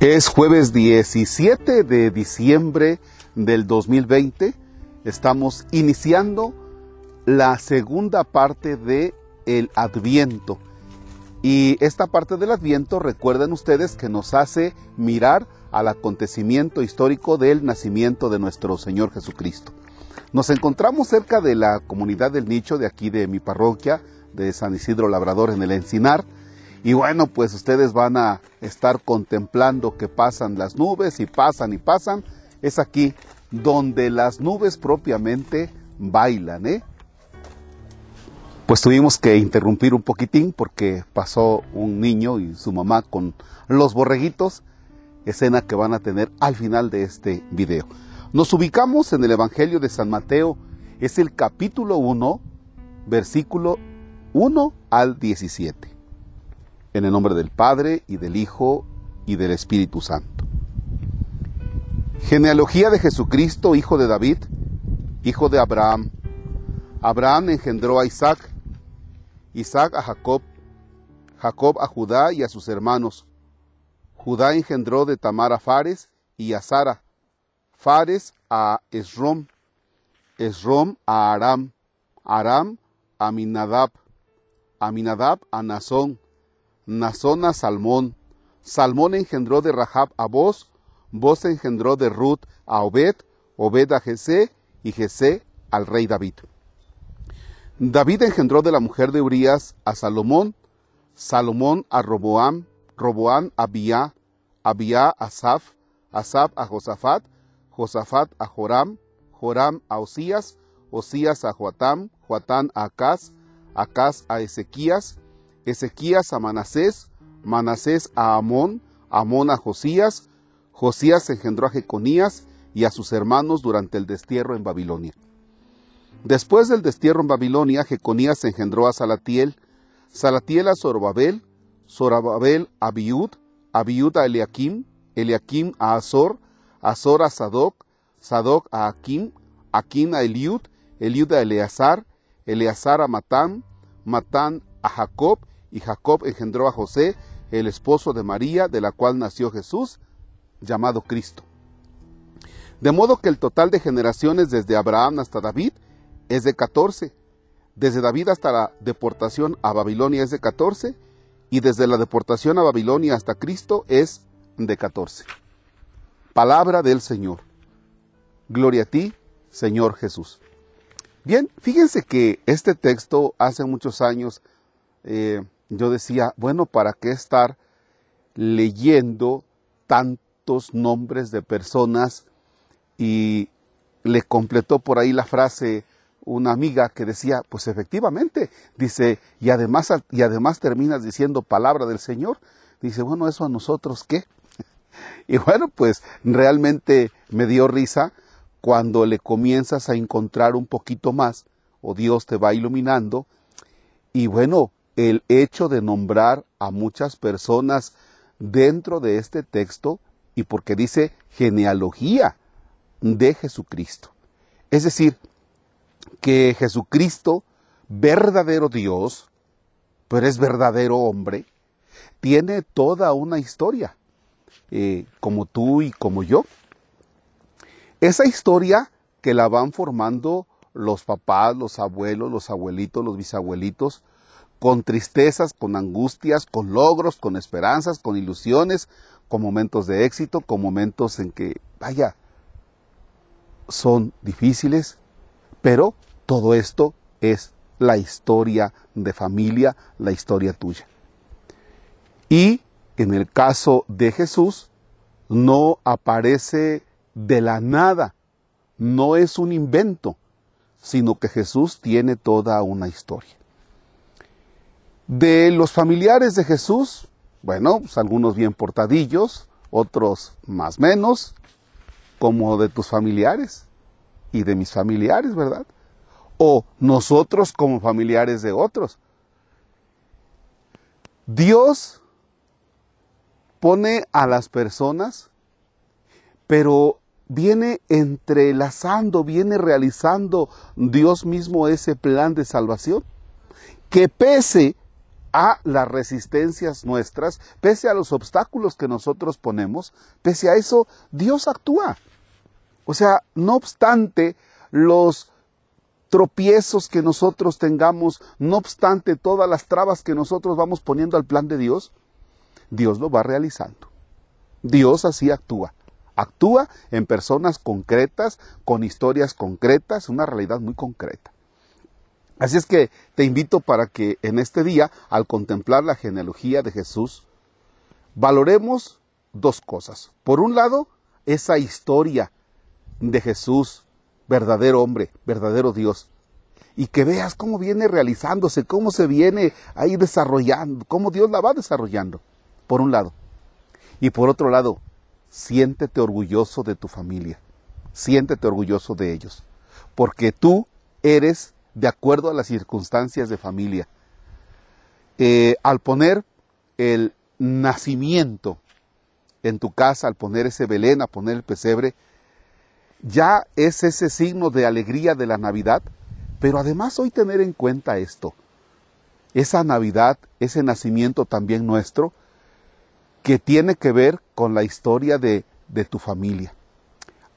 Es jueves 17 de diciembre del 2020. Estamos iniciando la segunda parte de el Adviento. Y esta parte del Adviento, recuerden ustedes que nos hace mirar al acontecimiento histórico del nacimiento de nuestro Señor Jesucristo. Nos encontramos cerca de la comunidad del nicho de aquí de mi parroquia, de San Isidro Labrador en el Encinar, y bueno, pues ustedes van a estar contemplando que pasan las nubes y pasan y pasan. Es aquí donde las nubes propiamente bailan, ¿eh? Pues tuvimos que interrumpir un poquitín porque pasó un niño y su mamá con los borreguitos, escena que van a tener al final de este video. Nos ubicamos en el Evangelio de San Mateo, es el capítulo 1, versículo 1 al 17. En el nombre del Padre y del Hijo y del Espíritu Santo. Genealogía de Jesucristo, hijo de David, hijo de Abraham. Abraham engendró a Isaac, Isaac a Jacob, Jacob a Judá y a sus hermanos. Judá engendró de Tamar a Fares y a Sara, Fares a Esrom, Esrom a Aram, Aram a Aminadab, Aminadab a Nazón, Nazón a Salmón, Salmón engendró de Rahab a Boz, Boz engendró de Ruth a Obed, Obed a Jesé y Jesé al rey David. David engendró de la mujer de Urías a Salomón, Salomón a Roboam, Roboam a Abía, Abía a Asaf, Asaf a Josafat, Josafat a Joram, Joram a Osías, Osías a Joatam, Joatán a Acaz, Acaz a Ezequías, Ezequías a Manasés, Manasés a Amón, Amón a Josías, Josías engendró a Jeconías y a sus hermanos durante el destierro en Babilonia. Después del destierro en Babilonia, Jeconías engendró a Salatiel, Salatiel a Zorobabel, Zorobabel a Biud, Abiud a Eliakim, Eliakim a Azor, Azor a Sadoc, Sadoc a Akim, Akim a Eliud, Eliud a Eleazar, Eleazar a Matán, Matán a Jacob y Jacob engendró a José, el esposo de María, de la cual nació Jesús, llamado Cristo. De modo que el total de generaciones desde Abraham hasta David es de 14, desde David hasta la deportación a Babilonia es de 14, y desde la deportación a Babilonia hasta Cristo es de 14. Palabra del Señor. Gloria a ti, Señor Jesús. Bien, fíjense que este texto hace muchos años eh, yo decía, bueno, ¿para qué estar leyendo tantos nombres de personas? Y le completó por ahí la frase una amiga que decía, pues efectivamente, dice, y además, y además terminas diciendo palabra del Señor. Dice, bueno, eso a nosotros qué? Y bueno, pues realmente me dio risa cuando le comienzas a encontrar un poquito más, o Dios te va iluminando, y bueno, el hecho de nombrar a muchas personas dentro de este texto y porque dice genealogía de Jesucristo. Es decir, que Jesucristo, verdadero Dios, pero es verdadero hombre, tiene toda una historia, eh, como tú y como yo. Esa historia que la van formando los papás, los abuelos, los abuelitos, los bisabuelitos, con tristezas, con angustias, con logros, con esperanzas, con ilusiones, con momentos de éxito, con momentos en que, vaya, son difíciles, pero todo esto es la historia de familia, la historia tuya. Y en el caso de Jesús, no aparece de la nada, no es un invento, sino que Jesús tiene toda una historia. De los familiares de Jesús, bueno, pues algunos bien portadillos, otros más menos, como de tus familiares y de mis familiares, ¿verdad? O nosotros como familiares de otros. Dios pone a las personas, pero viene entrelazando, viene realizando Dios mismo ese plan de salvación, que pese a las resistencias nuestras, pese a los obstáculos que nosotros ponemos, pese a eso, Dios actúa. O sea, no obstante los tropiezos que nosotros tengamos, no obstante todas las trabas que nosotros vamos poniendo al plan de Dios, Dios lo va realizando. Dios así actúa. Actúa en personas concretas, con historias concretas, una realidad muy concreta. Así es que te invito para que en este día, al contemplar la genealogía de Jesús, valoremos dos cosas. Por un lado, esa historia de Jesús, verdadero hombre, verdadero Dios. Y que veas cómo viene realizándose, cómo se viene ahí desarrollando, cómo Dios la va desarrollando, por un lado. Y por otro lado, siéntete orgulloso de tu familia, siéntete orgulloso de ellos, porque tú eres de acuerdo a las circunstancias de familia. Eh, al poner el nacimiento en tu casa, al poner ese Belén, a poner el pesebre, ya es ese signo de alegría de la Navidad, pero además hoy tener en cuenta esto, esa Navidad, ese nacimiento también nuestro, que tiene que ver con la historia de, de tu familia.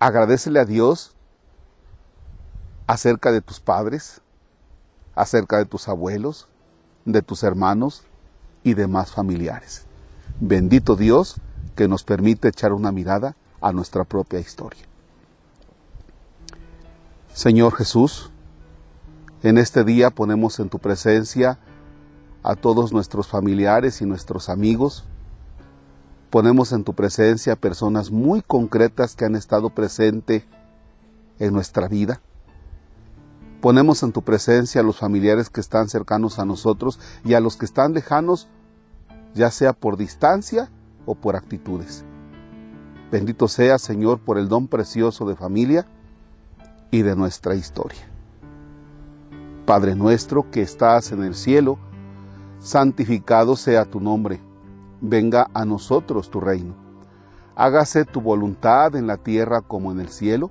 Agradecele a Dios acerca de tus padres, acerca de tus abuelos, de tus hermanos y demás familiares. Bendito Dios que nos permite echar una mirada a nuestra propia historia. Señor Jesús, en este día ponemos en tu presencia a todos nuestros familiares y nuestros amigos. Ponemos en tu presencia personas muy concretas que han estado presentes en nuestra vida. Ponemos en tu presencia a los familiares que están cercanos a nosotros y a los que están lejanos, ya sea por distancia o por actitudes. Bendito sea, Señor, por el don precioso de familia y de nuestra historia. Padre nuestro que estás en el cielo, santificado sea tu nombre, venga a nosotros tu reino. Hágase tu voluntad en la tierra como en el cielo.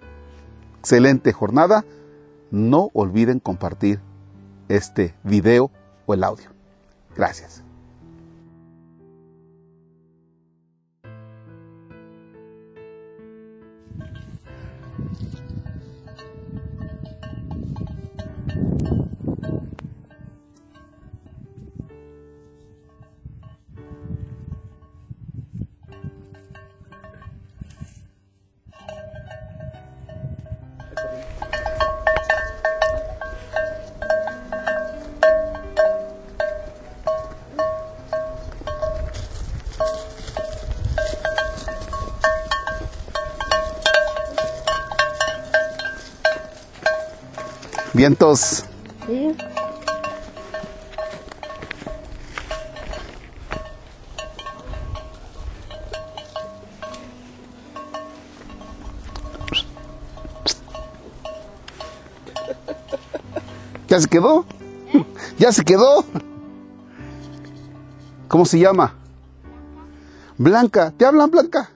Excelente jornada. No olviden compartir este video o el audio. Gracias. Vientos. Sí. ¿Ya se quedó? ¿Ya se quedó? ¿Cómo se llama? Blanca. ¿Te hablan, Blanca?